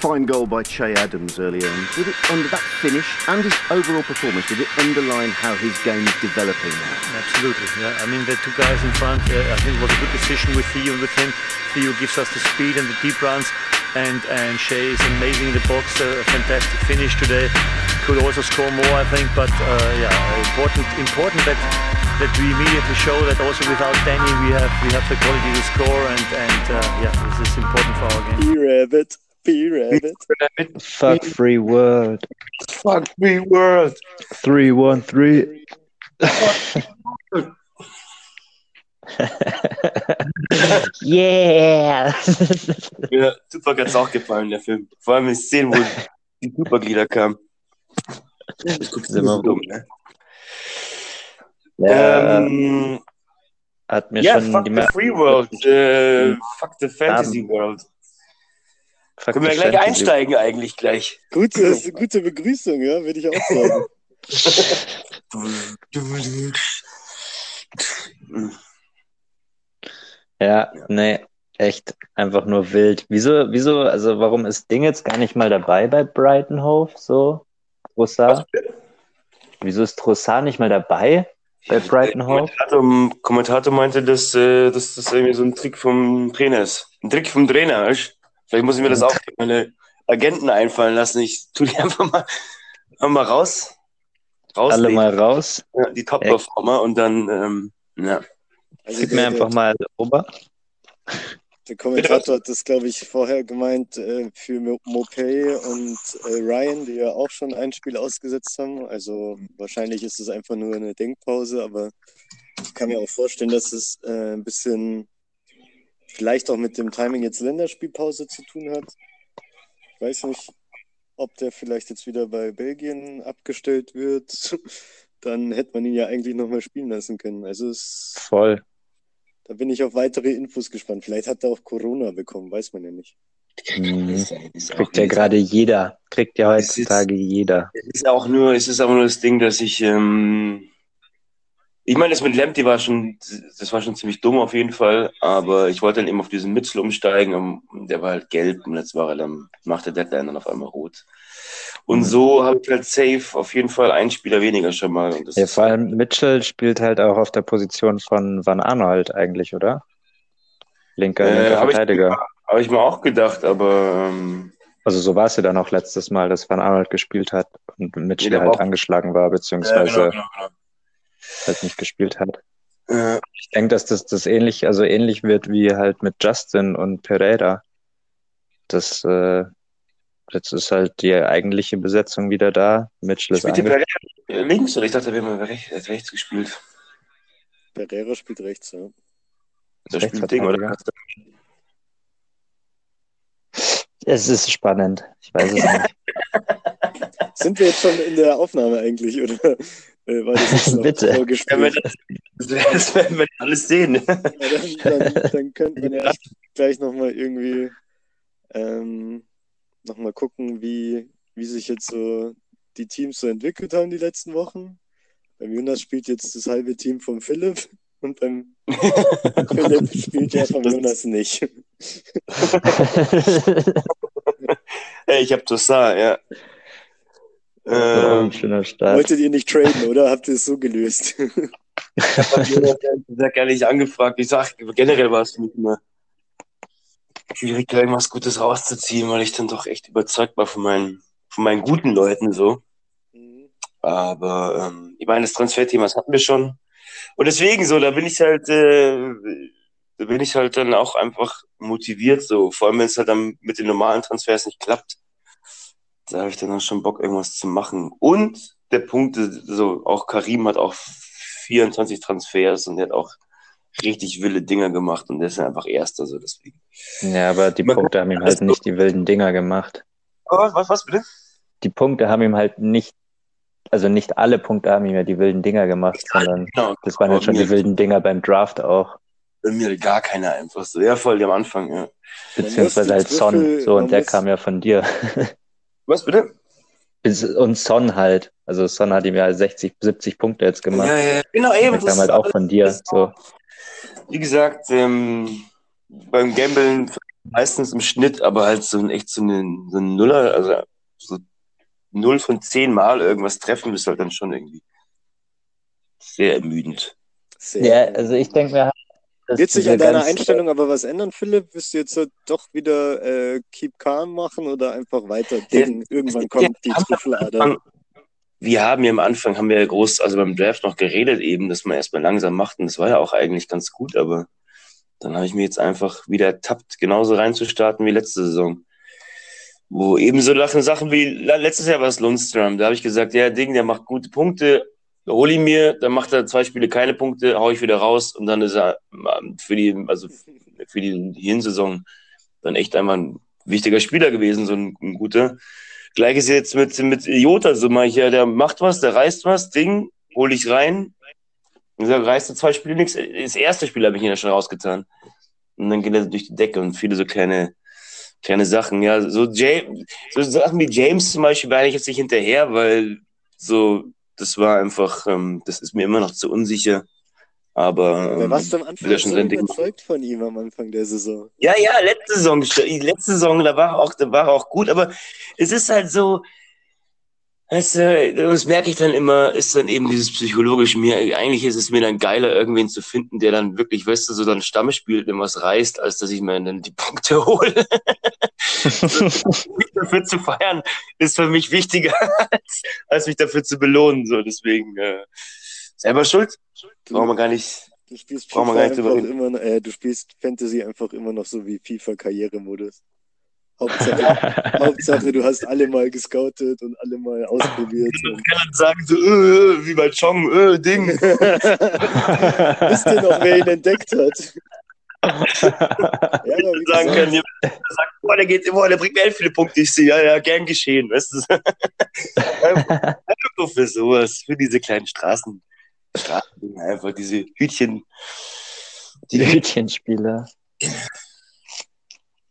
fine goal by Che Adams earlier on. Did it under that finish and his overall performance? Did it underline how his game is developing now? Absolutely. Yeah. I mean, the two guys in front. Uh, I think it was a good decision with Theo and with him. Theo gives us the speed and the deep runs, and and Shea is amazing in the box. Uh, a fantastic finish today. Could also score more, I think, but uh, yeah, important important that that we immediately show that also without Danny we have we have the quality to score and and uh, yeah, this is important for our game. P-Rabbit. P-Rabbit. Fuck free world. Fuck free world. 313. yeah! Ja, Tupac hat's auch gefallen, der Film. Vor allem in Szenen, wo die Tupac-Lieder kamen. Ich guck's Sind immer so dumm, ne? ja, Ähm, hat mir ja, schon fuck die the Free World. Äh, fuck the Fantasy um, World. Können wir gleich einsteigen eigentlich gleich. Gute, gute Begrüßung, ja, würde ich auch sagen. Ja, nee, echt einfach nur wild. Wieso, wieso, also warum ist Ding jetzt gar nicht mal dabei bei Brighton Hove, so? Trossard? Wieso ist Trossard nicht mal dabei bei Brighton Der Hove? Kommentator, Kommentator meinte, dass, äh, dass das irgendwie so ein Trick vom Trainer ist. Ein Trick vom Trainer, weißt? Vielleicht muss ich mir das auch für meine Agenten einfallen lassen. Ich tu die einfach mal, mal raus. Alle Rausnehmen. mal raus. Ja, die Top-Performer und dann, ähm, ja. Also Gib mir einfach mal Ober. der Kommentator hat das, glaube ich, vorher gemeint äh, für Mo- Mopay und äh, Ryan, die ja auch schon ein Spiel ausgesetzt haben. Also wahrscheinlich ist es einfach nur eine Denkpause, aber ich kann mir auch vorstellen, dass es äh, ein bisschen vielleicht auch mit dem Timing jetzt Länderspielpause zu tun hat. Ich weiß nicht, ob der vielleicht jetzt wieder bei Belgien abgestellt wird. Dann hätte man ihn ja eigentlich nochmal spielen lassen können. Also es Voll. Da bin ich auf weitere Infos gespannt. Vielleicht hat er auch Corona bekommen, weiß man ja nicht. Mhm. Auch Kriegt ja gerade jeder. Kriegt ja Es ist- heutzutage jeder. Es ist auch nur, es ist aber nur das Ding, dass ich, ähm, ich meine, das mit Lemty war schon, das war schon ziemlich dumm auf jeden Fall, aber ich wollte dann eben auf diesen Mitchell umsteigen und der war halt gelb und jetzt war er dann nach der Deadline dann auf einmal rot. Und Mhm. so habe ich halt safe auf jeden Fall einen Spieler weniger schon mal. Ja, vor allem Mitchell spielt halt auch auf der Position von Van Arnold eigentlich, oder? Linker, Äh, linker Verteidiger. Habe ich mir auch gedacht, aber ähm, Also so war es ja dann auch letztes Mal, dass Van Arnold gespielt hat und Mitchell der halt auch- angeschlagen war, ja, beziehungsweise genau, genau, halt nicht gespielt hat. Äh, Ich denke, dass das, das ähnlich, also ähnlich wird wie halt mit Justin und Pereira. Das, äh, jetzt ist halt die eigentliche Besetzung wieder da. Mitchell ist spielt. Pereira links oder ich dachte, wir haben rechts, er rechts gespielt. Pereira spielt rechts, ja. Der spielt Ding, oder? Es ist spannend. Ich weiß es nicht. Sind wir jetzt schon in der Aufnahme eigentlich, oder äh, war das noch Bitte. Ja, wenn Vorgespräch? das, das werden wir alles sehen. Ja, dann, dann, dann könnte man ja gleich nochmal irgendwie ähm, nochmal gucken, wie, wie sich jetzt so die Teams so entwickelt haben die letzten Wochen. Beim Jonas spielt jetzt das halbe Team von Philipp und beim Philipp spielt ja von Jonas nicht. Hey, ich hab ja. Das ist auch ein Ähm, schöner Start. Wolltet ihr nicht traden, oder? Habt ihr es so gelöst? ich hab Jonas sehr gar nicht angefragt. Ich sag, generell war es für mich immer schwierig, da irgendwas Gutes rauszuziehen, weil ich dann doch echt überzeugt war von meinen, von meinen guten Leuten so. Mhm. Aber ähm, ich meine, das Transferthema, das hatten wir schon. Und deswegen so, da bin ich halt, äh, da bin ich halt dann auch einfach motiviert so. Vor allem, wenn es halt dann mit den normalen Transfers nicht klappt. Da habe ich dann auch schon Bock, irgendwas zu machen. Und der Punkt, ist, so auch Karim hat auch 24 Transfers und der hat auch richtig wilde Dinger gemacht und der ist ja einfach Erster, so deswegen. Ja, aber die Man Punkte haben ihm halt nicht die wilden Dinger gemacht. Was, was, was bitte? Die Punkte haben ihm halt nicht, also nicht alle Punkte haben ihm ja die wilden Dinger gemacht, sondern Genau. das waren jetzt schon die wilden Dinger beim Draft auch. Bei mir gar keiner einfach so. Ja, voll, die am Anfang, ja. Beziehungsweise halt Son, so, und der kam ja von dir. Was bitte? Und Son halt. Also Son hat ihm ja 60, 70 Punkte jetzt gemacht. Ja, ja, genau, eben. Das kam halt auch von dir. So. Wie gesagt, ähm, beim Gambeln meistens im Schnitt, aber halt so ein echt so ein, so ein Nuller, also so null von zehn Mal irgendwas treffen, ist halt dann schon irgendwie sehr ermüdend. Sehr ja, also ich denke mir, wird sich an deiner Einstellung aber was ändern, Philipp? Wirst du jetzt doch wieder äh, Keep Calm machen oder einfach weiter denken? Irgendwann kommt die Triffelader. Wir haben ja am Anfang, haben wir ja groß, also beim Draft noch geredet eben, dass man erstmal langsam macht und das war ja auch eigentlich ganz gut, aber dann habe ich mir jetzt einfach wieder ertappt, genauso reinzustarten wie letzte Saison. Wo eben so Sachen wie, letztes Jahr war es Lundström, da habe ich gesagt, ja, Ding, der macht gute Punkte, hol ihn mir, dann macht er zwei Spiele keine Punkte, hau ich wieder raus und dann ist er ähm, für die, also für die Hinsaison dann echt einfach ein wichtiger Spieler gewesen, so ein, ein guter. Gleiches jetzt mit, mit Jota, so mal hier, der macht was, der reißt was, Ding, hol ich rein. Und der reißt zwei Spiele nichts. Das erste Spiel habe ich ihn ja schon rausgetan. Und dann geht er durch die Decke und viele so kleine, kleine Sachen. Ja, so, James, so Sachen wie James zum Beispiel war ich jetzt nicht hinterher, weil so das war einfach, ähm, das ist mir immer noch zu unsicher. Aber ähm, warst du am Anfang schon so überzeugt von ihm am Anfang der Saison? Ja, ja, letzte Saison, letzte Saison, da war auch, da war auch gut, aber es ist halt so, Weißt du, das merke ich dann immer, ist dann eben dieses psychologische mir. Eigentlich ist es mir dann geiler, irgendwen zu finden, der dann wirklich, weißt du, so dann Stamme spielt und was reißt, als dass ich mir dann die Punkte hole. mich dafür zu feiern ist für mich wichtiger, als, als mich dafür zu belohnen. So, deswegen äh, selber schuld. Brauchen wir gar nicht. Du spielst, FIFA gar nicht immer, äh, du spielst Fantasy einfach immer noch so wie FIFA-Karrieremodus. Hauptsache, Hauptsache, du hast alle mal gescoutet und alle mal ausprobiert. Und kann dann sagen so, äh, äh, wie bei Chong, äh, Ding. Wisst ihr noch, wer ihn entdeckt hat? ja, sagen können, ja, sagt, boah, der geht immer, der bringt mir viele Punkte. Ich sehe, ja, ja, gern geschehen, weißt du. einfach für sowas, für diese kleinen Straßen, Straßen einfach diese Hütchen. Die Hütchenspieler.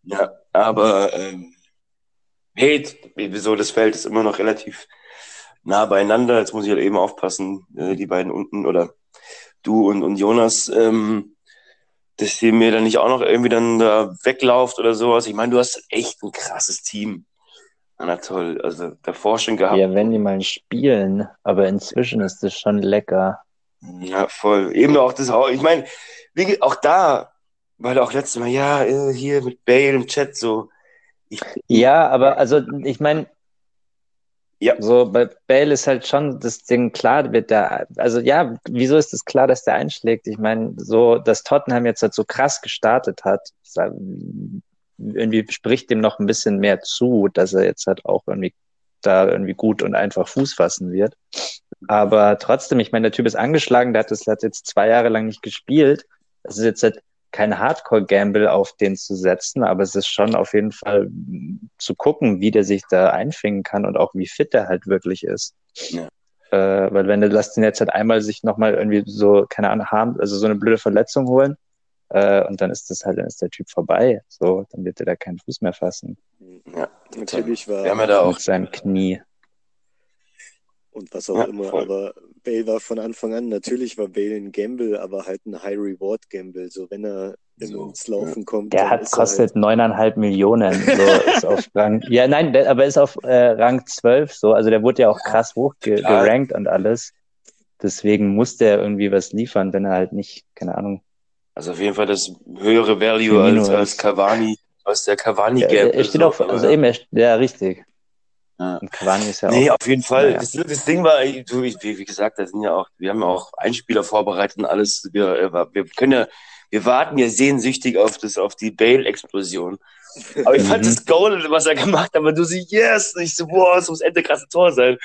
Ja, aber ähm, hey, wieso das Feld ist immer noch relativ nah beieinander. Jetzt muss ich halt eben aufpassen, äh, die beiden unten oder du und, und Jonas, ähm, dass ihr mir dann nicht auch noch irgendwie dann da weglauft oder sowas. Ich meine, du hast echt ein krasses Team. Na toll, also davor schon gehabt. Ja, wenn die mal spielen, aber inzwischen ist das schon lecker. Ja, voll. Eben auch das, ich meine, auch da, weil auch letztes Mal, ja, äh, hier mit Bale im Chat so. Ich, ja, aber also ich meine, ja. So, bei Bale ist halt schon das Ding klar, wird der, also ja, wieso ist es das klar, dass der einschlägt? Ich meine, so, dass Tottenham jetzt halt so krass gestartet hat, irgendwie spricht dem noch ein bisschen mehr zu, dass er jetzt halt auch irgendwie da irgendwie gut und einfach Fuß fassen wird. Aber trotzdem, ich meine, der Typ ist angeschlagen, der hat das hat jetzt zwei Jahre lang nicht gespielt. Das ist jetzt halt kein Hardcore-Gamble auf den zu setzen, aber es ist schon auf jeden Fall zu gucken, wie der sich da einfingen kann und auch wie fit er halt wirklich ist. Ja. Äh, weil wenn du lässt den jetzt halt einmal sich nochmal irgendwie so, keine Ahnung, haben, also so eine blöde Verletzung holen, äh, und dann ist das halt, dann ist der Typ vorbei. So, dann wird er da keinen Fuß mehr fassen. Ja, natürlich war. Wir haben ja da auch. Mit seinem Knie und was auch ja, immer. Voll. Aber Bale war von Anfang an, natürlich war Bale ein Gamble, aber halt ein High-Reward-Gamble. So, wenn er so, ins Laufen ja. kommt. Der hat kostet halt... neuneinhalb Millionen. So, ist auf Rang, ja, nein, der, aber ist auf äh, Rang 12 so. Also der wurde ja auch krass hochgerankt und alles. Deswegen muss der irgendwie was liefern, wenn er halt nicht, keine Ahnung. Also auf jeden Fall das höhere Value als, als Cavani, als der Cavani-Gamble. Ja, er steht so, auf, also eben, ja, richtig. Ja. Und Cavani ist ja nee, auch. auf jeden Fall. Ja. Das, das, Ding war, du, wie, wie gesagt, da sind ja auch, wir haben ja auch Einspieler vorbereitet und alles. Wir, äh, wir können ja, wir warten ja sehnsüchtig auf das, auf die Bale-Explosion. Aber ich fand mhm. das Goal, was er gemacht hat, aber du siehst, yes! Und ich so, boah, das muss Ende krasse Tor sein.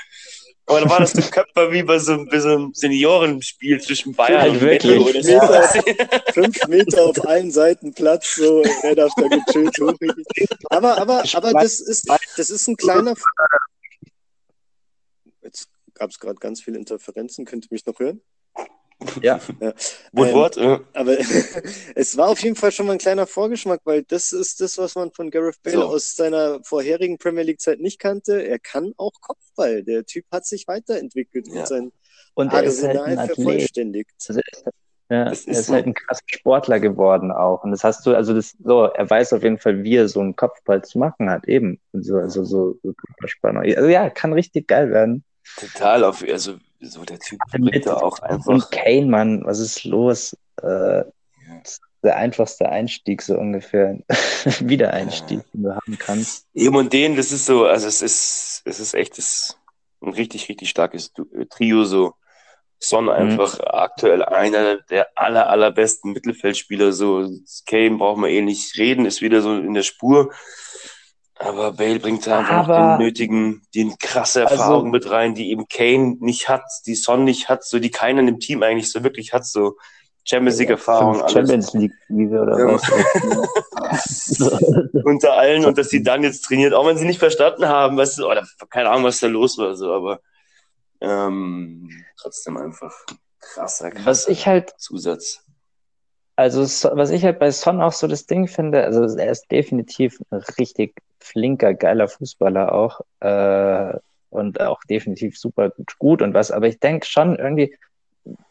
Aber dann war das der Köpfer wie bei so, bei so einem Seniorenspiel zwischen Bayern halt und wirklich. Fünf Meter, fünf Meter auf allen Seiten Platz, so, er darf da gechillt. Aber, aber, aber das ist, das ist ein kleiner. Jetzt gab es gerade ganz viele Interferenzen. Könnt ihr mich noch hören? Ja. ja. Woodward, ähm, ja. Aber es war auf jeden Fall schon mal ein kleiner Vorgeschmack, weil das ist das, was man von Gareth Bale so. aus seiner vorherigen Premier League-Zeit nicht kannte. Er kann auch Kopfball. Der Typ hat sich weiterentwickelt ja. und sein und Arsenal halt vervollständigt. Also Ja, Das er ist ist so. halt ein krasser Sportler geworden auch. Und das hast du, also das, so, er weiß auf jeden Fall, wie er so einen Kopfball zu machen hat, eben. Und so, also so, so Körperspannung. Also ja, kann richtig geil werden. Total auf, also so der Typ Mit- bringt da auch Und einfach. Kane, Mann, was ist los? Äh, ist der einfachste Einstieg, so ungefähr. Wiedereinstieg, den du haben kannst. Eben und den, das ist so, also es ist, es ist echt das, ein richtig, richtig starkes äh, Trio, so. Son einfach aktuell einer der aller, allerbesten Mittelfeldspieler, so. Kane braucht man eh nicht reden, ist wieder so in der Spur. Aber Bale bringt da einfach noch Aber- den nötigen, den krasse Also- Erfahrung mit rein, die eben Kane nicht hat, die Son nicht hat, so die keiner im Team eigentlich so wirklich hat, so Champions League Erfahrung, alles. Champions League Siege oder Ja. was? unter allen und dass sie dann jetzt trainiert, auch wenn sie nicht verstanden haben, weißt du, oder keine Ahnung, was da los war, so, aber ähm, trotzdem einfach krasser, krasser Was ich halt Zusatz. Also, so, was ich halt bei Son auch so das Ding finde, also er ist definitiv ein richtig flinker, geiler Fußballer auch äh, und auch definitiv super gut und was, aber ich denke schon irgendwie,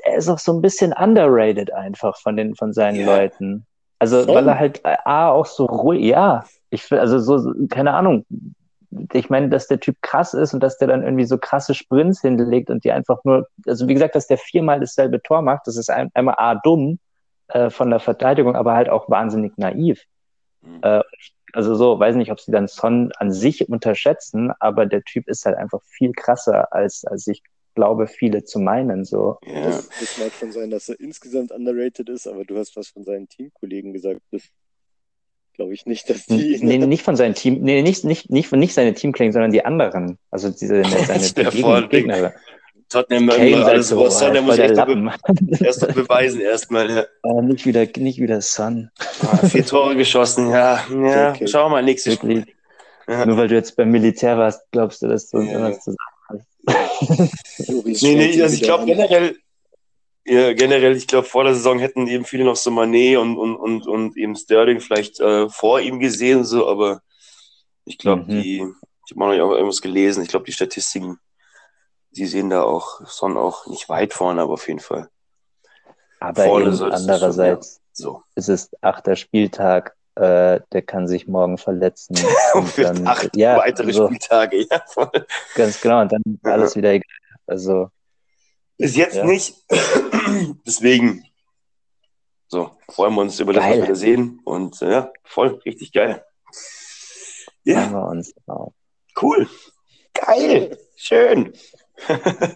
er ist auch so ein bisschen underrated einfach von den von seinen Ja. Leuten. Also, Schon? weil er halt A auch so ruhig, ja, ich finde, also so, so, keine Ahnung. Ich meine, dass der Typ krass ist und dass der dann irgendwie so krasse Sprints hinlegt und die einfach nur, also wie gesagt, dass der viermal dasselbe Tor macht, das ist ein, einmal A dumm äh, von der Verteidigung, aber halt auch wahnsinnig naiv. Mhm. Äh, also so, weiß nicht, ob sie dann Son an sich unterschätzen, aber der Typ ist halt einfach viel krasser, als, als ich glaube, viele zu meinen. So. Ja. Das, das mag schon sein, dass er insgesamt underrated ist, aber du hast was von seinen Teamkollegen gesagt. Das glaube ich nicht, dass die. Nee, nicht von seinem Team, nee, nicht, nicht, nicht, nicht seine Teamkollegen, sondern die anderen. Also diese, seine vor, Gegner. Tottenham Kane alles so, der voll muss echt be erst noch beweisen erstmal. Ja. Äh, nicht wieder, nicht wieder Son. Ah, vier Tore geschossen, ja. Ja, Okay. schau mal, nächstes Spiel. Ja. Nur weil du jetzt beim Militär warst, glaubst du, dass du uns Ja. irgendwas zu sagen hast. Nee, nee, also ich glaube generell, ja, generell, ich glaube, vor der Saison hätten eben viele noch so Manet und, und, und, und eben Sterling vielleicht äh, vor ihm gesehen, so, aber ich glaube, Mhm. die, ich habe mal noch irgendwas gelesen, ich glaube, die Statistiken, die sehen da auch Son auch nicht weit vorne, aber auf jeden Fall. Aber Vorne eben andererseits So. ist es achter Spieltag, äh, der kann sich morgen verletzen. Und Für dann, acht ja, weitere so, Spieltage, ja, voll. ganz genau. Und dann ist Ja. alles wieder egal. Also, Bis jetzt Ja. nicht. Deswegen. So, freuen wir uns über das, was wir sehen. Und äh, ja, voll, richtig geil. freuen Ja, wir uns auch. cool. Geil. Schön.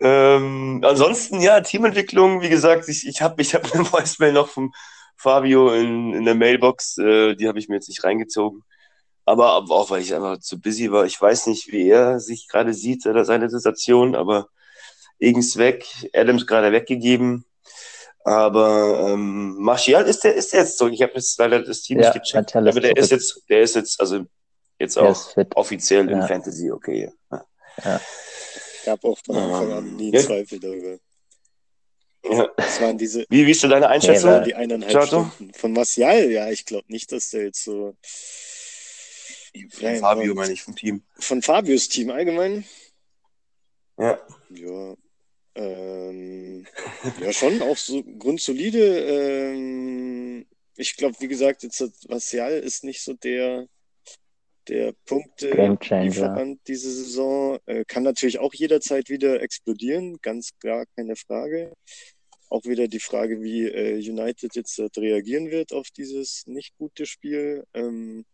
ähm, ansonsten, ja, Teamentwicklung, wie gesagt, ich, ich habe ich hab eine Voicemail noch vom Fabio in, in der Mailbox, äh, die habe ich mir jetzt nicht reingezogen. Aber, auch, weil ich einfach zu busy war. Ich weiß nicht, wie er sich gerade sieht oder seine Situation, aber Egens weg, Adams gerade weggegeben. Aber ähm, Martial ist der, ist der jetzt zurück. Ich habe jetzt leider das Team Ja, nicht gecheckt. Aber der ist jetzt, der ist jetzt, also jetzt auch offiziell in Ja. Fantasy, okay. Ja. Gab auch von Anfang an nie Ja. Zweifel darüber. Ja. Es waren diese Wie, wie ist deine Einschätzung? Ja, die eineinhalb Chato? Stunden. Von Martial, ja, ich glaube nicht, dass der jetzt so. Von Fabio meine ich vom Team. Von Fabius Team allgemein? Ja. Ja. Ähm, ja, schon auch so grundsolide. Ähm, ich glaube, wie gesagt, jetzt Martial ist nicht so der, der Punkte Gamechanger. Lieferant diese Saison. Äh, kann natürlich auch jederzeit wieder explodieren, ganz klar, keine Frage. Auch wieder die Frage, wie äh, United jetzt äh, reagieren wird auf dieses nicht gute Spiel. Ähm,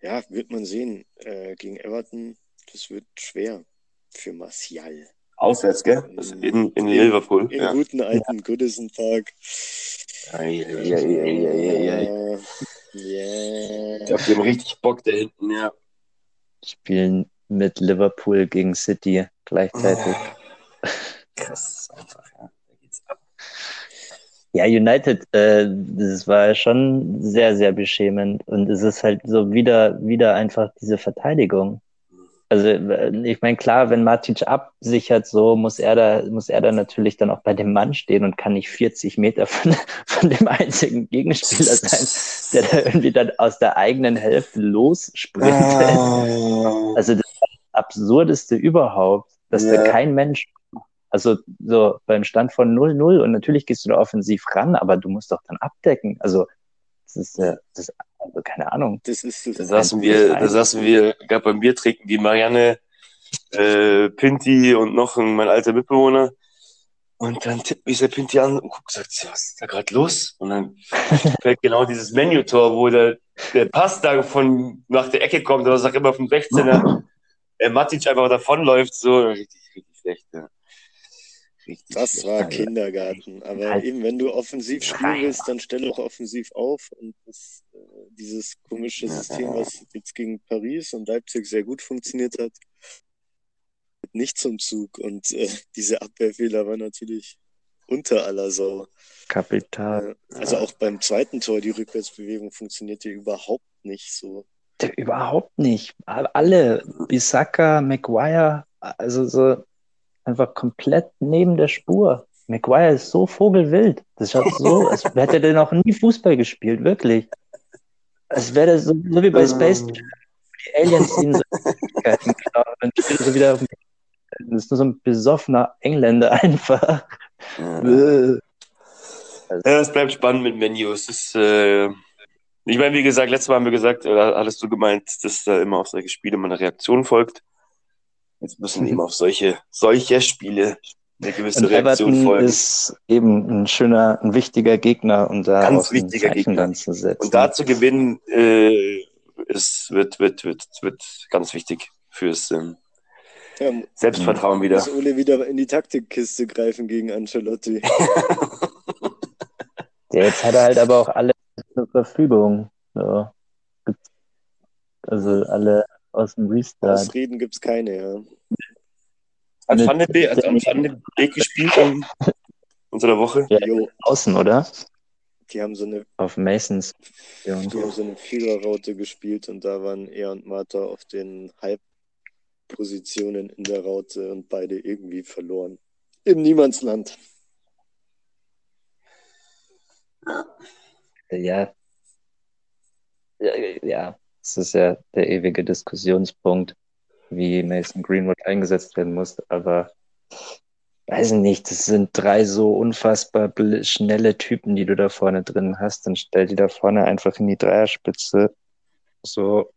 ja, wird man sehen. Äh, gegen Everton, das wird schwer für Martial. Auswärts, gell? Das in, in Liverpool. Im Ja. guten alten Goodison Park. Ei, ei, ei. Ja. Yeah. Ich glaube, die haben richtig Bock da hinten, ja. Spielen mit Liverpool gegen City gleichzeitig. Krass, einfach, ja. Da geht's ab. Ja, United, äh, das war schon sehr, sehr beschämend. Und es ist halt so wieder, wieder einfach diese Verteidigung. Also, äh, ich meine, klar, wenn Matic absichert, so muss er da, muss er da natürlich dann auch bei dem Mann stehen und kann nicht 40 Meter von, von dem einzigen Gegenspieler sein, der da irgendwie dann aus der eigenen Hälfte lossprintet. Ah. Also, das das Absurdeste überhaupt, dass Ja. da kein Mensch Also so beim Stand von 0-0 und natürlich gehst du da offensiv ran, aber du musst doch dann abdecken. Also das ist, das ist also keine Ahnung. Das ist das Da saßen wir, da saßen wir, gab beim Bier trinken die Marianne, äh, Pinti und noch ein, mein alter Mitbewohner. Und dann tippt mich der Pinti an und guckt, sagt, "Ja, was ist da gerade los? Und dann fällt genau dieses Menü-Tor, wo der, der Pass da von nach der Ecke kommt, oder sag immer vom 16er, der Matic einfach davonläuft, so richtig, richtig schlecht, ja. Richtig Das war Kindergarten. Aber Halt eben, wenn du offensiv spielen willst, dann stell doch offensiv auf. Und das, äh, dieses komische. System, was jetzt gegen Paris und Leipzig sehr gut funktioniert hat, nicht zum Zug. Und äh, diese Abwehrfehler waren natürlich unter aller Sau. Kapital. Also auch beim zweiten Tor, die Rückwärtsbewegung funktionierte überhaupt nicht so. Überhaupt nicht. Alle, Bissaka, Maguire, also so einfach komplett neben der Spur. Maguire ist so vogelwild. Das schaut so, als hätte der noch nie Fußball gespielt, wirklich. Als wäre das so, so wie bei Space Jam, die Aliens ihn so. Dann spielt er so wieder auf dem Das ist nur so ein besoffener Engländer einfach. Ja. Ja, es bleibt spannend mit Menus. Ist, äh, ich meine, wie gesagt, letztes Mal haben wir gesagt, äh, hattest du gemeint, dass da immer auf solche Spiele mal eine Reaktion folgt. Jetzt müssen eben auf solche, solche Spiele eine gewisse Und Reaktion Everton folgen. ist eben ein schöner, ein wichtiger Gegner, um da Ganz auch ein wichtiger Gegner. dann zu setzen. Und da zu gewinnen, äh, ist, wird, wird, wird, wird ganz wichtig fürs ähm, Ja, Selbstvertrauen wieder. muss Ole wieder in die Taktikkiste greifen gegen Ancelotti. Ja, jetzt hat er halt aber auch alle zur Verfügung. So. Also alle aus dem Restart. Ausreden gibt's keine, ja. Hat Van de Beek, hat Van gespielt unter der Woche? Ja, Jo, außen, oder? die haben so eine Auf Masons. Die haben so eine Viererraute gespielt und da waren er und Martha auf den Halbpositionen in der Raute und beide irgendwie verloren. Im Niemandsland. Ja. Ja, ja, es ist ja der ewige Diskussionspunkt, wie Mason Greenwood eingesetzt werden muss, aber weiß nicht, das sind drei so unfassbar schnelle Typen, die du da vorne drin hast, dann stell die da vorne einfach in die Dreierspitze so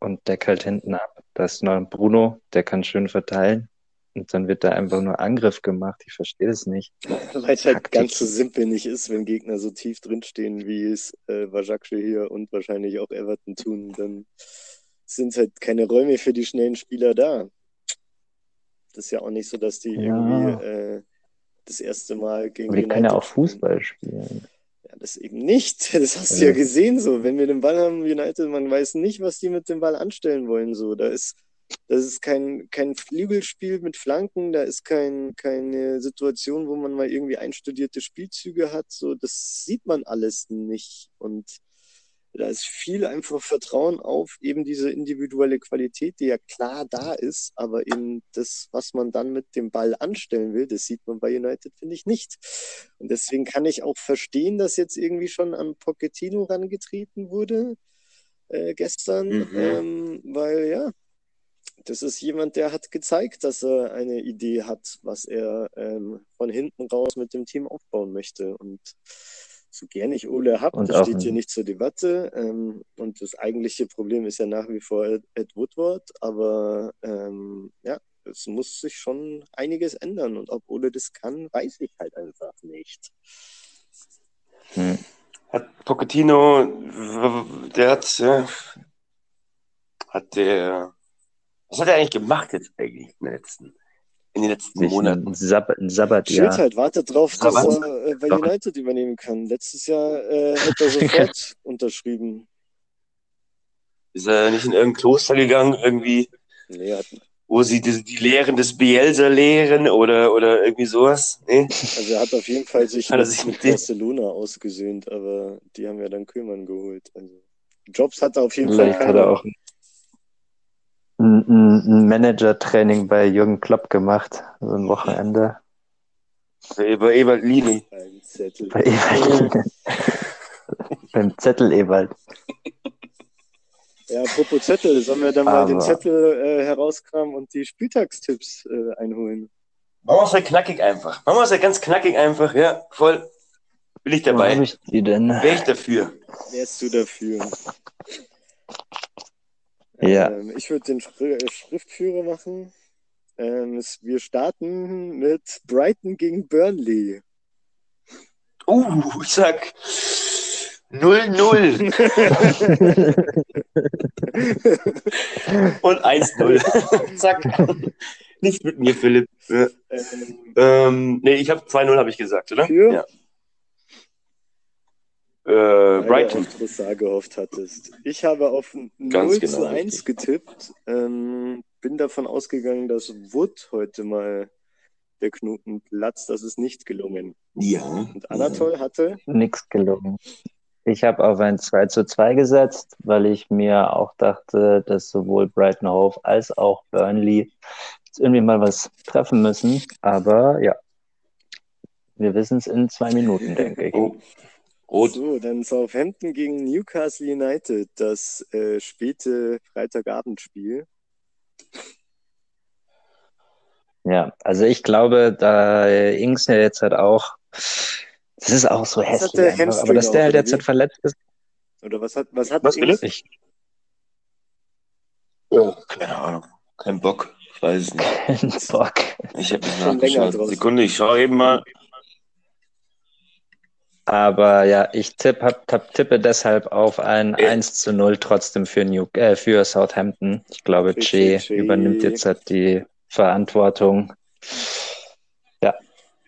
und deck halt hinten ab. Da ist noch ein Bruno, der kann schön verteilen und dann wird da einfach nur Angriff gemacht. Ich verstehe das nicht. Weil es halt ganz so simpel nicht ist, wenn Gegner so tief drinstehen, wie es äh, Vajakce hier und wahrscheinlich auch Everton tun, dann sind halt keine Räume für die schnellen Spieler da. Das ist ja auch nicht so, dass die Ja. irgendwie äh, das erste Mal gegen Aber die können ja auch. Fußball spielen. Ja, das eben nicht. Das hast du Also- ja gesehen so. Wenn wir den Ball haben, United, man weiß nicht, was die mit dem Ball anstellen wollen. So, da ist, das ist kein, kein Flügelspiel mit Flanken, da ist kein, keine Situation, wo man mal irgendwie einstudierte Spielzüge hat. So, das sieht man alles nicht. Und da ist viel einfach Vertrauen auf eben diese individuelle Qualität, die ja klar da ist, aber eben das, was man dann mit dem Ball anstellen will, das sieht man bei United, finde ich, nicht. Und deswegen kann ich auch verstehen, dass jetzt irgendwie schon an Pochettino rangetreten wurde äh, gestern, Mhm. ähm, weil ja, das ist jemand, der hat gezeigt, dass er eine Idee hat, was er ähm, von hinten raus mit dem Team aufbauen möchte. Und so gern ich Ole habe, das steht ein- hier nicht zur Debatte. Ähm, und das eigentliche Problem ist ja nach wie vor Ed, Woodward, aber ähm, ja, es muss sich schon einiges ändern. Und ob Ole das kann, weiß ich halt einfach nicht. Hm. Hat Pochettino, der hat, ja, hat der, was hat er eigentlich gemacht jetzt eigentlich in den letzten, in den letzten Monaten? ein, Sab ein Schild Sabbatjahr. halt, wartet drauf, dass Aber- er äh, bei United übernehmen kann. Letztes Jahr äh, hätte er sofort unterschrieben. Ist er nicht in irgendein Kloster gegangen, irgendwie, Nee, hat, wo sie die, die Lehren des Bielsa lehren oder, oder irgendwie sowas? Nee? also er hat auf jeden Fall sich Hat er mit, sich mit Barcelona ausgesöhnt, aber die haben ja dann Köhlmann geholt. Also Jobs hat er auf jeden Vielleicht Fall hat er auch ein, Manager-Training bei Jürgen Klopp gemacht, so ein Wochenende. Bei, bei Ewald Zettel. Bei Ewald. Beim Zettel Ewald. Ja, apropos Zettel, sollen wir dann mal den Aber- Zettel äh, herauskramen und die Spieltagstipps äh, einholen? Machen wir es halt knackig einfach. Machen wir es halt ganz knackig einfach. Ja, voll. Bin ich dabei. Wo ich die denn? Wäre ich dafür. Wärst du dafür? Ja. Ähm, ich würde den Schri äh, Schriftführer machen. Ähm, wir starten mit Brighton gegen Burnley. Uh, ich sag 0-0 und 1-0. Zack. Nicht mit mir, Philipp. Ja. Ähm, Ähm, nee, ich habe 2-0, habe ich gesagt, oder? Für? Ja. Äh, Brighton. du auf Trossard gehofft hattest. Ich habe auf 0 Ganz zu genau, 1 richtig. getippt. Ähm, bin davon ausgegangen, dass Wood heute mal der Knoten platzt. Das ist nicht gelungen. Ja. Und Anatol hatte Nix gelungen. Ich habe auf ein 2 zu 2 gesetzt, weil ich mir auch dachte, dass sowohl Brighton Hove als auch Burnley jetzt irgendwie mal was treffen müssen. Aber ja, wir wissen es in zwei Minuten, denke ich. Oh. Rot. So, dann Southampton gegen Newcastle United, das äh, späte Freitagabendspiel. Ja, also ich glaube, da Ings ja jetzt halt auch, das ist auch so Was hässlich der einfach, aber dass der halt jetzt wie? halt verletzt ist, Oder was hat, was hat Was, Ings? Ich Oh, keine Ahnung. Kein Bock. Ich weiß es nicht. keinen Bock. Ich habe nicht nachgeschaut. Sekunde, ich schaue eben mal. Aber ja, ich tipp, hab, hab, tippe deshalb auf ein Äh. 1 zu 0 trotzdem für, New, äh, für Southampton. Ich glaube, Che Che. übernimmt jetzt halt die Verantwortung. Ja,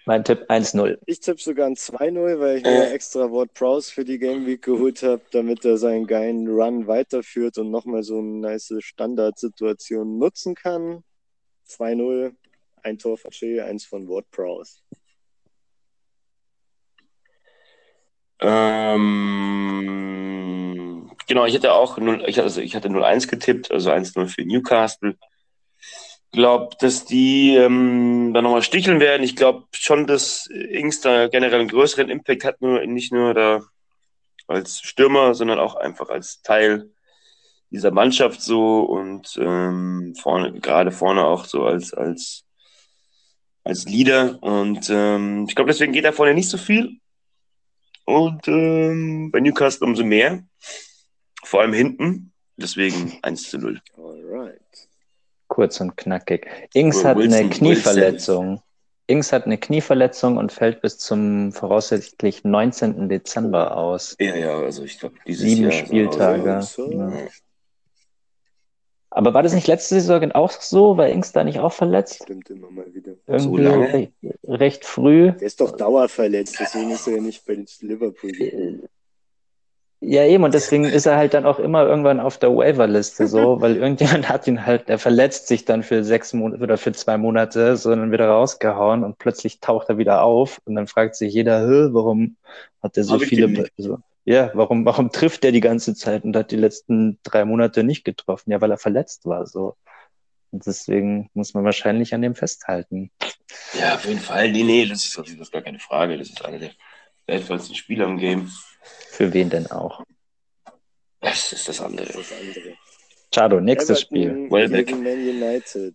mein Tipp 1-0. Ich tippe sogar ein 2-0, weil ich mir extra Ward Prowse für die Game Week geholt habe, damit er seinen geilen Run weiterführt und nochmal so eine nice Standardsituation nutzen kann. 2-0, ein Tor von Shea, eins von Ward Prowse. Ähm, genau, ich hatte auch 0, ich, also ich hatte 0-1 getippt, also 1-0 für Newcastle. glaube, dass die ähm, da nochmal sticheln werden. Ich glaube schon, dass Ings da generell einen größeren Impact hat, nur nicht nur da als Stürmer, sondern auch einfach als Teil dieser Mannschaft so und ähm, vorne, gerade vorne auch so als, als, als Leader. Und ähm, ich glaube, deswegen geht da vorne nicht so viel. Und ähm, bei Newcastle umso mehr. Vor allem hinten. Deswegen 1 zu 0. Alright. Kurz und knackig. Ings hat Wilson, eine Knieverletzung. Ings hat eine Knieverletzung und fällt bis zum voraussichtlich 19. Dezember aus. Ja, ja, also ich glaube, dieses Sieben Jahr. Spieltage. So. Ja. Aber war das nicht letzte Saison auch so? War Ings da nicht auch verletzt? Stimmt immer mal wieder. Irgendwie lange? recht, früh. Der ist doch dauerverletzt, deswegen ist er ja nicht bei den Liverpool. geblieben. Ja, eben, und deswegen ist er halt dann auch immer irgendwann auf der Waiver-Liste so, weil irgendjemand hat ihn halt, der verletzt sich dann für sechs Monate oder für zwei Monate, so dann wieder rausgehauen und plötzlich taucht er wieder auf und dann fragt sich jeder, warum hat er so Hab ich viele, den nicht? so, ja, warum, warum trifft er die ganze Zeit und hat die letzten drei Monate nicht getroffen? Ja, weil er verletzt war, so. Und deswegen muss man wahrscheinlich an dem festhalten. Ja, auf jeden Fall. Nee, nee, das ist, das ist gar keine Frage. Das ist einer der wertvollsten Spieler im Game. Für wen denn auch? Das ist das Das andere. ist das andere. Chado, nächstes Spiel. Everton Welbeck. gegen Man United.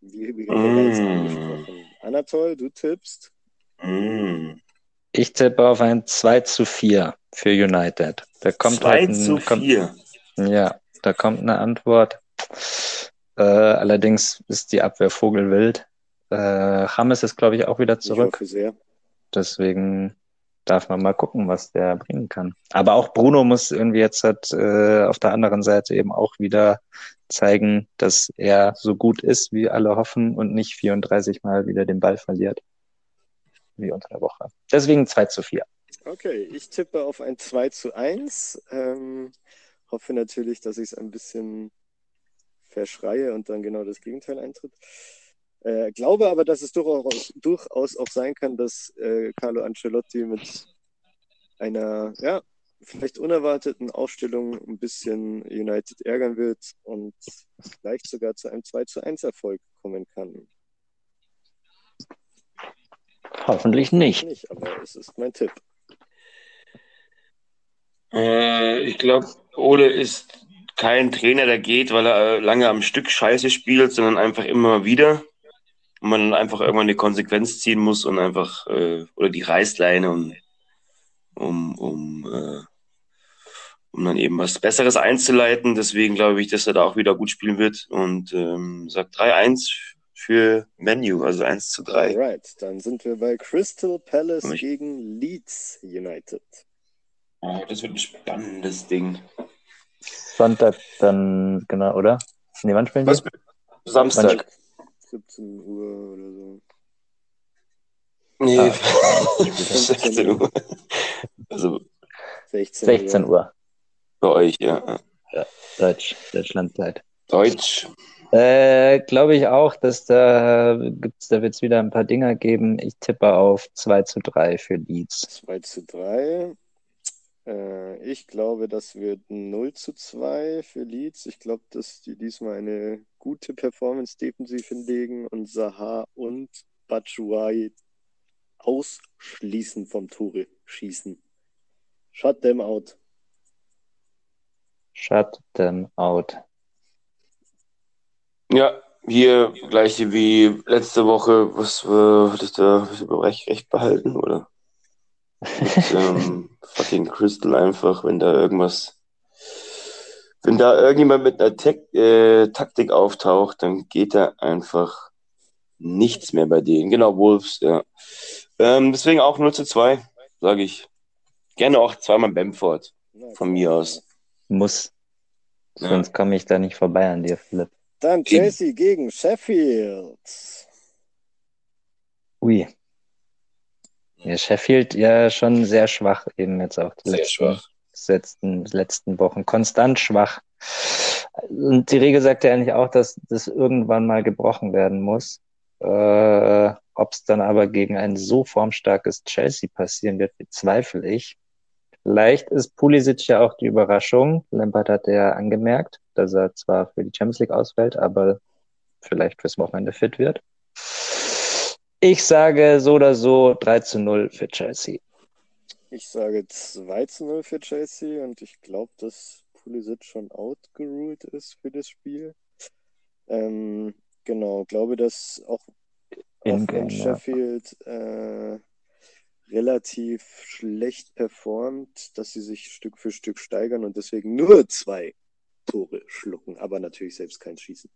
Wie, wie bereits Mm. angesprochen. Anatol, du tippst. Mm. Ich tippe auf ein 2 zu 4 für United. Da kommt 2 halt ein, zu kommt, 4. Ja, da kommt eine Antwort. Äh, allerdings ist die Abwehr vogelwild. Äh, James ist, glaube ich, auch wieder Ich zurück. hoffe sehr. Deswegen darf man mal gucken, was der bringen kann. Aber auch Bruno muss irgendwie jetzt halt, äh, auf der anderen Seite eben auch wieder zeigen, dass er so gut ist, wie alle hoffen und nicht 34 Mal wieder den Ball verliert. Wie unter der Woche. Deswegen 2 zu 4. Okay, ich tippe auf ein 2 zu 1. Ähm, hoffe natürlich, dass ich es ein bisschen verschreie und dann genau das Gegenteil eintritt. Äh, glaube aber, dass es durchaus, durchaus auch sein kann, dass äh, Carlo Ancelotti mit einer, ja, vielleicht unerwarteten Aufstellung ein bisschen United ärgern wird und vielleicht sogar zu einem 2 zu 1 Erfolg kommen kann. Hoffentlich nicht. Nicht, aber es ist mein Tipp. Äh, ich glaube, Ole ist kein Trainer, der geht, weil er äh, lange am Stück Scheiße spielt, sondern einfach immer wieder. und man einfach irgendwann die Konsequenz ziehen muss und einfach, äh, oder die Reißleine, um, um, um, äh, um dann eben was Besseres einzuleiten. Deswegen glaube ich, dass er da auch wieder gut spielen wird und ähm, sagt 3-1 für Menu, also 1 zu 3. Alright, dann sind wir bei Crystal Palace Ich- gegen Leeds United. Oh, das wird ein spannendes Ding. Sonntag dann, genau, oder? Nee, wann spielen Was? die? Samstag. 17 Uhr oder so. Nee, Ah. 16 Uhr. Also 16, 16 Uhr, bei euch, ja. Deutsch, Deutschlandzeit. Deutsch. Äh, Glaube ich auch, dass da gibt's, da wird es wieder ein paar Dinger geben. Ich tippe auf 2 zu 3 für Leeds. 2 zu 3. Äh, ich glaube, das wird 0 zu 2 für Leeds. Ich glaube, dass die diesmal eine gute Performance defensiv hinlegen und Saha und Batshuayi ausschließen vom Tore schießen. Shut them out. Shut them out. Ja, hier gleiche wie letzte Woche. Was äh, hatte ich da? Recht, recht behalten, oder? Mit, ähm, fucking Crystal einfach, wenn da irgendwas. Wenn da irgendjemand mit einer Tek äh, Taktik auftaucht, dann geht da einfach nichts mehr bei denen. Genau, Wolves, ja. Ähm, deswegen auch 0 zu 2, sage ich. Gerne auch zweimal Bamford, von mir aus. Muss. Sonst komme ich da nicht vorbei an dir, Philipp. Dann Chelsea gegen Sheffield. Ui. Ja, Sheffield ja schon sehr schwach eben jetzt auch die Sehr letzten, schwach. letzten, letzten Wochen. Konstant schwach. Und die Regel sagt ja eigentlich auch, dass das irgendwann mal gebrochen werden muss. Äh, Ob es dann aber gegen ein so formstarkes Chelsea passieren wird, bezweifle ich. Vielleicht ist Pulisic ja auch die Überraschung. Lampard hat ja angemerkt, dass er zwar für die Champions League ausfällt, aber vielleicht fürs Wochenende fit wird. Ich sage so oder so 3 zu 0 für Chelsea. Ich sage 2 zu 0 für Chelsea und ich glaube, dass Pulisic schon outgeruled ist für das Spiel. Ähm, genau, glaube, dass auch, auch wenn. Sheffield äh, relativ schlecht performt, dass sie sich Stück für Stück steigern und deswegen nur zwei Tore schlucken, aber natürlich selbst kein Schießen.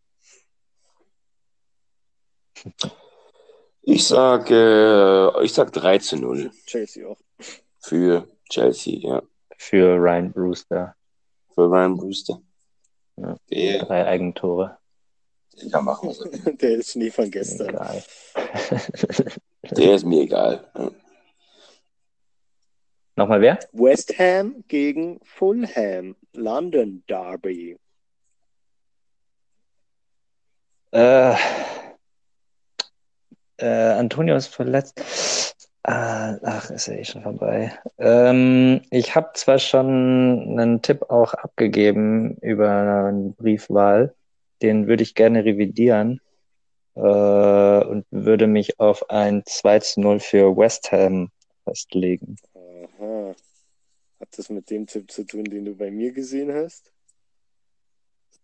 Ich sag, äh, ich sag 3 zu 0 Chelsea auch. für Chelsea, ja. Für Ryan Brewster. Für Ryan Brewster. Ja. Der, Drei Eigentore. der kann machen, er. Der ist Schnee von gestern. Egal. Der ist mir egal. Nochmal wer? West Ham gegen Fulham. London Derby. Äh, äh, Antonio ist verletzt. Ah, ach, ist ja eh schon vorbei. Ähm, ich habe zwar schon einen Tipp auch abgegeben über eine Briefwahl, den würde ich gerne revidieren äh, und würde mich auf ein 2 zu 0 für West Ham festlegen. Aha. Hat das mit dem Tipp zu tun, den du bei mir gesehen hast?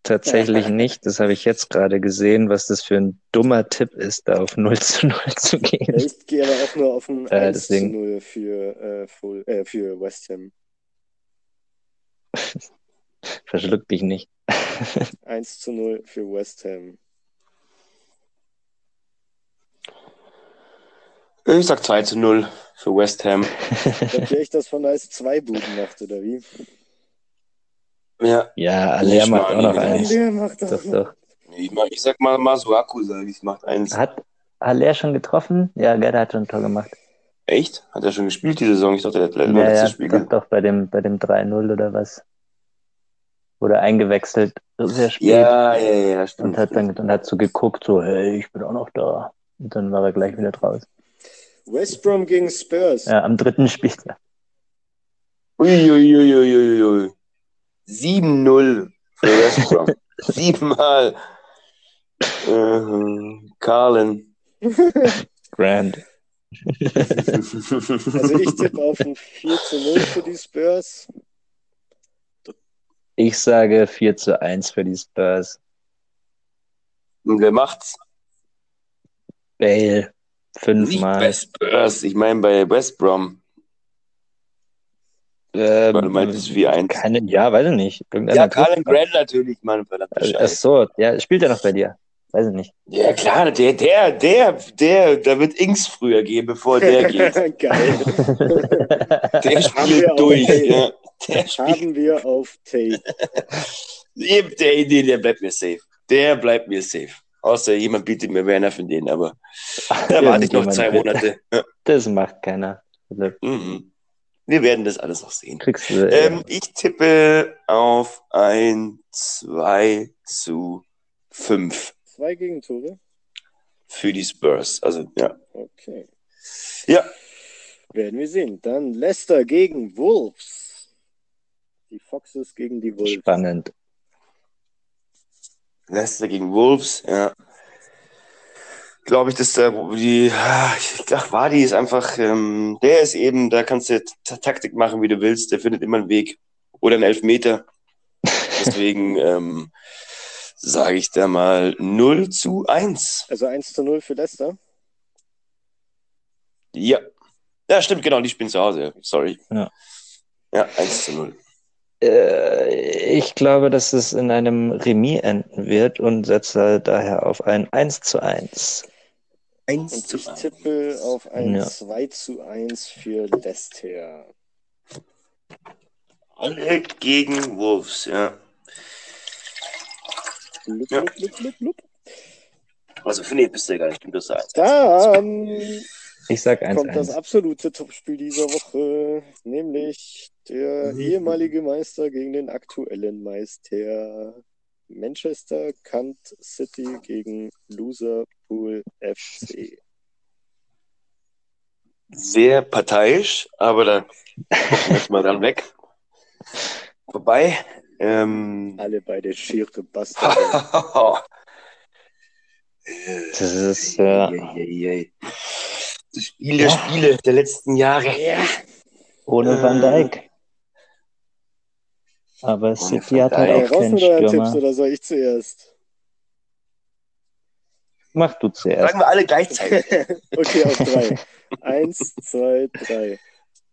Tatsächlich nicht, das habe ich jetzt gerade gesehen, was das für ein dummer Tipp ist, da auf 0 zu 0 zu gehen. Ich gehe aber auch nur auf ein Äh, 1 deswegen- zu 0 für, äh, Full, äh, für West Ham. Verschluck dich nicht. 1 zu 0 für West Ham. Ich sag 2 zu 0 für West Ham. Ihr echt, dass Von Eis zwei Buden macht, oder wie? Ja, Ja, Aller Ich macht auch noch eins. Der macht das. Doch, doch. ich, mach, ich sag mal Masuaku, sag ich, macht eins. Hat Haller schon getroffen? Ja, Gerda hat schon ein Tor gemacht. Echt? Hat er schon gespielt die Saison? Ich dachte, der hat Ja, letztes ja, Spiel. doch, doch, bei dem, bei dem 3-0 oder was. Wurde eingewechselt, sehr spät. Ja, ja, ja, stimmt. Und hat dann und hat so geguckt, so, hey, ich bin auch noch da. Und dann war er gleich wieder draußen. West Brom gegen Spurs. Ja, am dritten Spieltag. Uiuiuiuiui. 7-0 für West Brom. Siebenmal. Äh, Carlin. Grand. Also ich tippe auf ein 4 zu 0 für die Spurs. Ich sage 4 zu 1 für die Spurs. Und wer macht's? Bale. Nicht Fünfmal. bei Spurs, ich meine bei West Brom. Ähm, Weil du meintest wie ein. keine, ja, weiß ich nicht. Ja, Griff- Grant natürlich, Mann, verdammte Ach so, ja, spielt er noch bei dir? Weiß ich nicht. Ja, klar, der, der, der, der, da wird Ings früher gehen, bevor der geht. Geil. Der spielt durch, ja. Der spielt, Haben wir auf Tape. der Idee, der bleibt mir safe. Der bleibt mir safe. Außer jemand bietet mir Werner von denen, aber da warte ich noch zwei Monate. Das macht keiner. Philipp. Mhm. Wir werden das alles noch sehen. Kriegst du. äh, Ähm, ich tippe auf ein 2 zu 5 Zwei Gegentore. für die Spurs. Also, ja. Okay. Ja, Werden wir sehen. Dann Leicester gegen Wolves. Die Foxes gegen die Wolves. spannend. Leicester gegen Wolves, ja. Glaube ich, dass der, die, ich dachte, Wadi ist einfach, ähm, der ist eben, da kannst du Ta- Taktik machen, wie du willst, der findet immer einen Weg. Oder einen Elfmeter. Deswegen ähm, sage ich da mal 0 zu 1. Also 1 zu 0 für Leicester. Ja. Ja, stimmt, genau, die spielen zu Hause. Sorry. Ja. Ja, 1 zu 0. Äh, ich glaube, dass es in einem Remis enden wird und setze daher auf ein 1 zu 1. 1 Und zu ich 1. tippe auf ein Ja. 2 zu 1 für Leicester. Alle gegen Wolves, ja. Blub, Ja. blub, blub, blub, blub. Also, finde ich, bist du ja gar nicht, du bist eins. Dann Ich sag 1 kommt das 1. absolute Topspiel dieser Woche, nämlich der ehemalige Meister gegen den aktuellen Meister. Manchester Kant City gegen Loserpool FC. sehr parteiisch, aber da jetzt mal dran weg. Vorbei. Ähm, Alle beide schiere Bastarde. Das ist, äh, Spiele, Spiele der letzten Jahre. ohne Äh. Van Dijk. Aber City hat halt auch raus keinen euren Tipps Stürmer. oder soll ich zuerst? Mach du zuerst. Sagen wir alle gleichzeitig. Okay, auf drei. Eins, zwei, drei.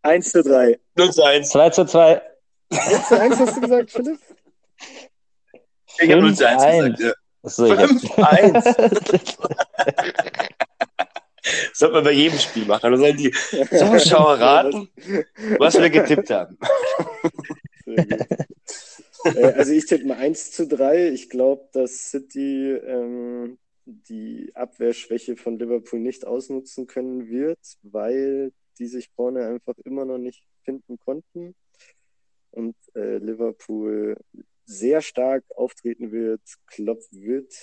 Eins zu drei. 0 zu 1. 2 zu 2. Eins zu eins hast du gesagt, Philipp? Ich habe 0 zu 1 5-1. gesagt. Ja. Achso, ich hab... 5-1. Das sollte man bei jedem Spiel machen. Dann sollen die Zuschauer raten, was wir getippt haben. Äh, also ich tippe mal 1 zu 3. Ich glaube, dass City ähm, die Abwehrschwäche von Liverpool nicht ausnutzen können wird, weil die sich vorne einfach immer noch nicht finden konnten. Und äh, Liverpool sehr stark auftreten wird. Klopp wird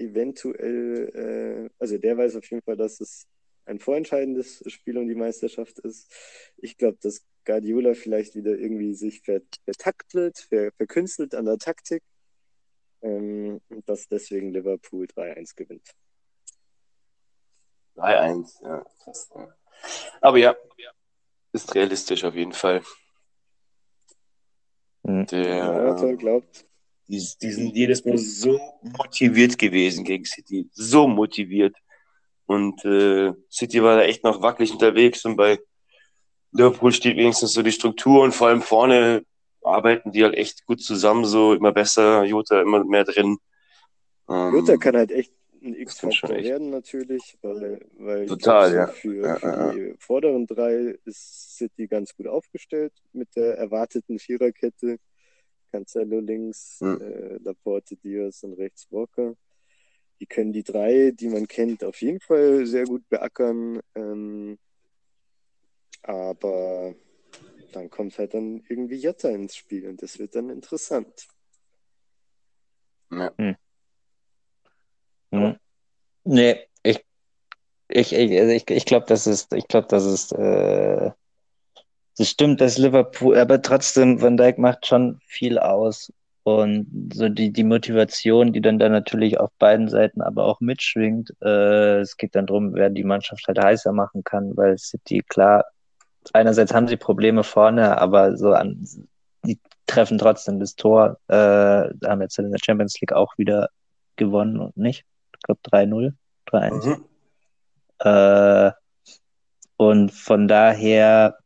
eventuell, äh, also der weiß auf jeden Fall, dass es ein vorentscheidendes Spiel um die Meisterschaft ist. Ich glaube, dass Guardiola vielleicht wieder irgendwie sich ver vertaktelt, ver verkünstelt an der Taktik. Ähm, und dass deswegen Liverpool 3-1 gewinnt. 3-1, ja. Krass, ja. Aber ja, ist realistisch auf jeden Fall. Hm. Ja, Der, glaubt. Die, die sind jedes Mal so motiviert gewesen gegen City. So motiviert. Und äh, City war da echt noch wackelig unterwegs und bei Liverpool steht wenigstens so die Struktur und vor allem vorne arbeiten die halt echt gut zusammen, so immer besser, Jota immer mehr drin. Ähm, Jutta kann halt echt ein X-Faktor werden natürlich, weil, weil Total, ja. für, Ja, für ja, die vorderen drei ist City ganz gut aufgestellt mit der erwarteten Viererkette. Cancelo links, Hm. äh, Laporte, Diaz und rechts Walker. Die können die drei, die man kennt, auf jeden Fall sehr gut beackern. Ähm, aber dann kommt halt dann irgendwie Jota ins Spiel und das wird dann interessant. Ja. Hm. Nee, ich, ich, ich, also ich, ich glaube, das ist, ich glaube, das ist, äh, das stimmt, dass Liverpool, aber trotzdem, Van Dijk macht schon viel aus. Und so die, die Motivation, die dann da natürlich auf beiden Seiten aber auch mitschwingt, äh, es geht dann drum, wer die Mannschaft halt heißer machen kann, weil City, klar, einerseits haben sie Probleme vorne, aber so an, die treffen trotzdem das Tor, äh, haben jetzt in der Champions League auch wieder gewonnen und nicht. Ich glaube 3-0, 3-1. Mhm. Äh, und von daher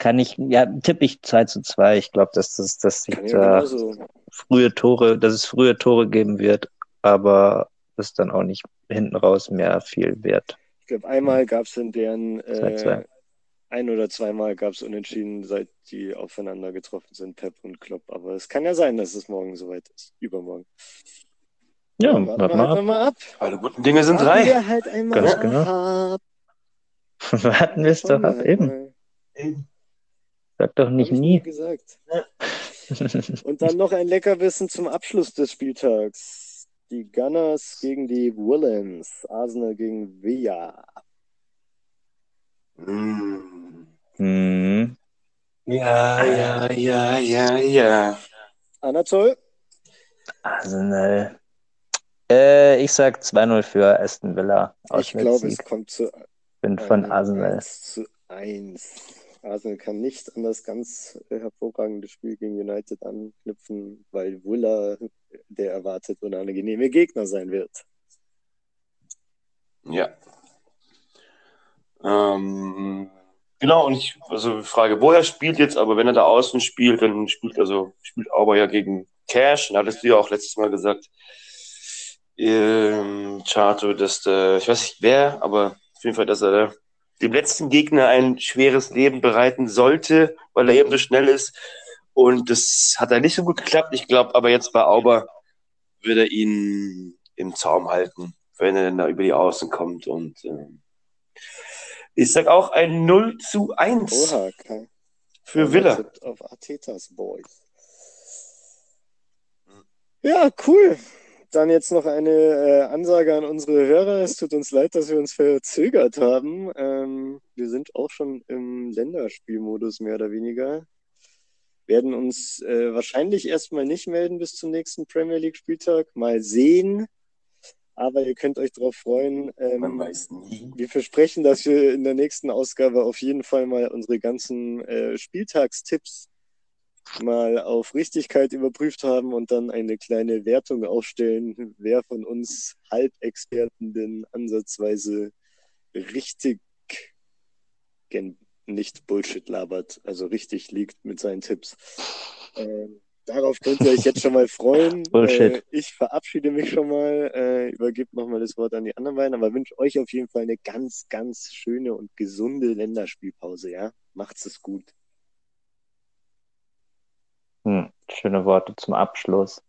kann ich, ja, tippe ich 2 zu 2. Ich glaube, dass das, dass sich da frühe Tore, dass es frühe Tore geben wird, aber das ist dann auch nicht hinten raus mehr viel wert. Ich glaube, einmal gab es in deren äh, ein oder zweimal gab es Unentschieden, seit die aufeinander getroffen sind, Pep und Klopp. Aber es kann ja sein, dass es morgen soweit ist. Übermorgen. Ja, ja warten wir halt ab. mal ab. Alle guten Dinge sind drei. Wir halt einmal Ganz genau. Ab. warten wir es doch ab, eben. eben. Sag doch nicht nie. Gesagt. Und dann noch ein Leckerbissen zum Abschluss des Spieltags. Die Gunners gegen die Willens. Arsenal gegen Villa. Mm. Hm. Ja, ja, ja, ja, ja. Anatol? Arsenal. Äh, ich sag 2-0 für Aston Villa. Ich glaube, es kommt zu. Bin von Arsenal. 1 zu 1. Arsenal kann nicht an das ganz hervorragende Spiel gegen United anknüpfen, weil Wuller der erwartet unangenehme Gegner sein wird. Ja. Ähm, genau, und ich also frage, woher spielt jetzt, aber wenn er da außen spielt, dann spielt also spielt Auber ja gegen Cash, da hattest du ja auch letztes Mal gesagt, ähm, Chato, dass der, ich weiß nicht wer, aber auf jeden Fall, dass er dem letzten Gegner ein schweres Leben bereiten sollte, weil er eben so schnell ist. Und das hat er nicht so gut geklappt. Ich glaube, aber jetzt bei Auber wird er ihn im Zaum halten, wenn er dann da über die Außen kommt. Und äh, ich sag auch ein 0 zu 1 Oha, okay. für Villa. Auf Artetas Boys. Ja, cool. Dann jetzt noch eine äh, Ansage an unsere Hörer. Es tut uns leid, dass wir uns verzögert haben. Ähm, wir sind auch schon im Länderspielmodus mehr oder weniger. Werden uns äh, wahrscheinlich erstmal nicht melden bis zum nächsten Premier League Spieltag. Mal sehen. Aber ihr könnt euch darauf freuen. Ähm, Man weiß nie. Wir versprechen, dass wir in der nächsten Ausgabe auf jeden Fall mal unsere ganzen äh, Spieltagstipps mal auf Richtigkeit überprüft haben und dann eine kleine Wertung aufstellen, wer von uns Halbexperten denn ansatzweise richtig nicht Bullshit labert, also richtig liegt mit seinen Tipps. Ähm, darauf könnt ihr euch jetzt schon mal freuen. Bullshit. Äh, ich verabschiede mich schon mal, äh, übergebe nochmal das Wort an die anderen beiden, aber wünsche euch auf jeden Fall eine ganz, ganz schöne und gesunde Länderspielpause, ja? Macht's es gut. Hm, schöne Worte zum Abschluss.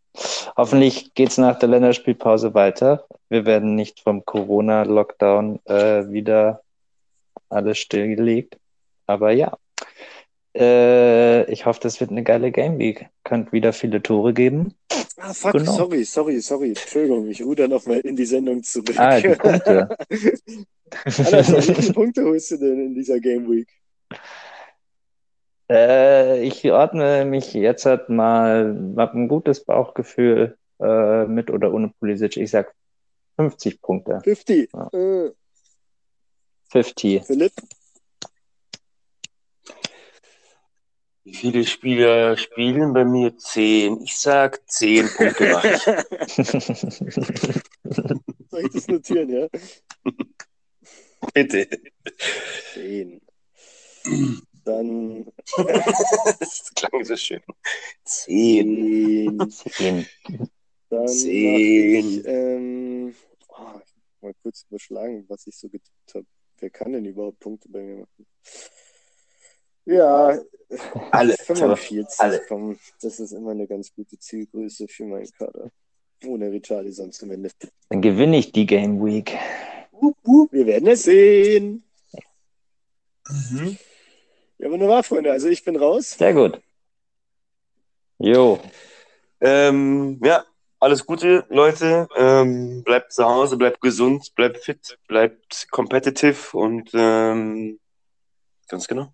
Hoffentlich geht es nach der Länderspielpause weiter. Wir werden nicht vom Corona-Lockdown äh, wieder alles stillgelegt. Aber ja, äh, ich hoffe, das wird eine geile Game Week. Könnt wieder viele Tore geben. Ah, fuck, genau. sorry, sorry, sorry. Entschuldigung, ich ruder nochmal in die Sendung zurück. Ah, die Punkte. Alter, wie viele Punkte holst du denn in dieser Game Week? Äh, ich ordne mich jetzt halt mal, habe ein gutes Bauchgefühl äh, mit oder ohne Pulisic. Ich sag 50 Punkte. 50. Ja. Äh. 50. Philipp? Wie viele Spieler spielen bei mir? 10. Ich sag 10 Punkte mache Soll ich das notieren, ja? Bitte. 10. Dann. das klang so schön. Zehn. Zehn. Dann Zehn. Ich, ähm, oh, mal kurz überschlagen, was ich so getippt habe. Wer kann denn überhaupt Punkte bei mir machen? Ja, alle. 45. Alle. Komm, das ist immer eine ganz gute Zielgröße für meinen Kader. Ohne Richarlison zumindest. Dann gewinne ich die Game Week. Wir werden es sehen. Mhm. Ja, wunderbar, Freunde. Also ich bin raus. Sehr gut. Jo. Ähm, ja, alles Gute, Leute. Ähm, bleibt zu Hause, bleibt gesund, bleibt fit, bleibt competitive und ähm, ganz genau.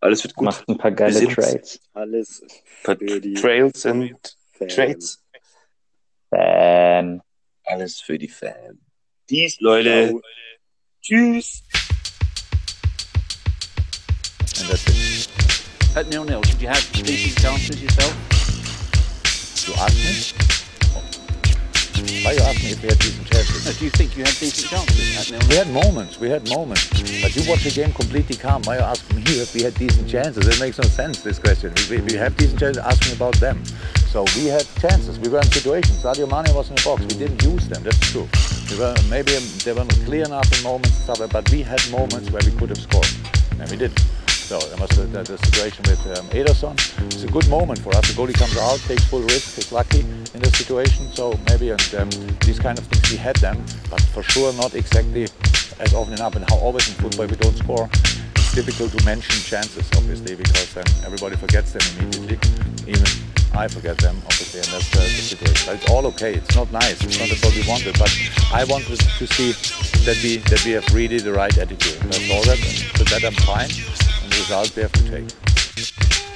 Alles wird gut. Macht ein paar geile Trades. Alles für die Trails und. Trades. Fan. Alles für die Fans. Dies, Leute. Ciao. Tschüss. And that's it. At nil nil, should you have decent chances yourself? You ask me? Why you ask me if we had decent chances? No, do you think you had decent chances at nil? We had moments, we had moments. But you watch the game completely calm. Why you ask me if we had decent chances? It makes no sense, this question. We, we have decent chances, ask me about them. So we had chances, we were in situations. Sadio Mane was in the box, we didn't use them, that's true. We were, maybe they weren't clear enough in moments stuff, but we had moments where we could have scored. And we didn't. So there the, the, situation with um, Ederson. It's a good moment for us. The goalie comes out, takes full risk, is lucky in the situation. So maybe and um, these kind of things we had them, but for sure not exactly as often enough. And how always in football we don't score. It's difficult to mention chances, obviously, because then everybody forgets them immediately. Even I forget them, obviously, and that's uh, the situation. But it's all okay. It's not nice. It's not what we wanted. But I wanted to see that we that we have really the right attitude. That's all that. That, I'm fine odds they have to take.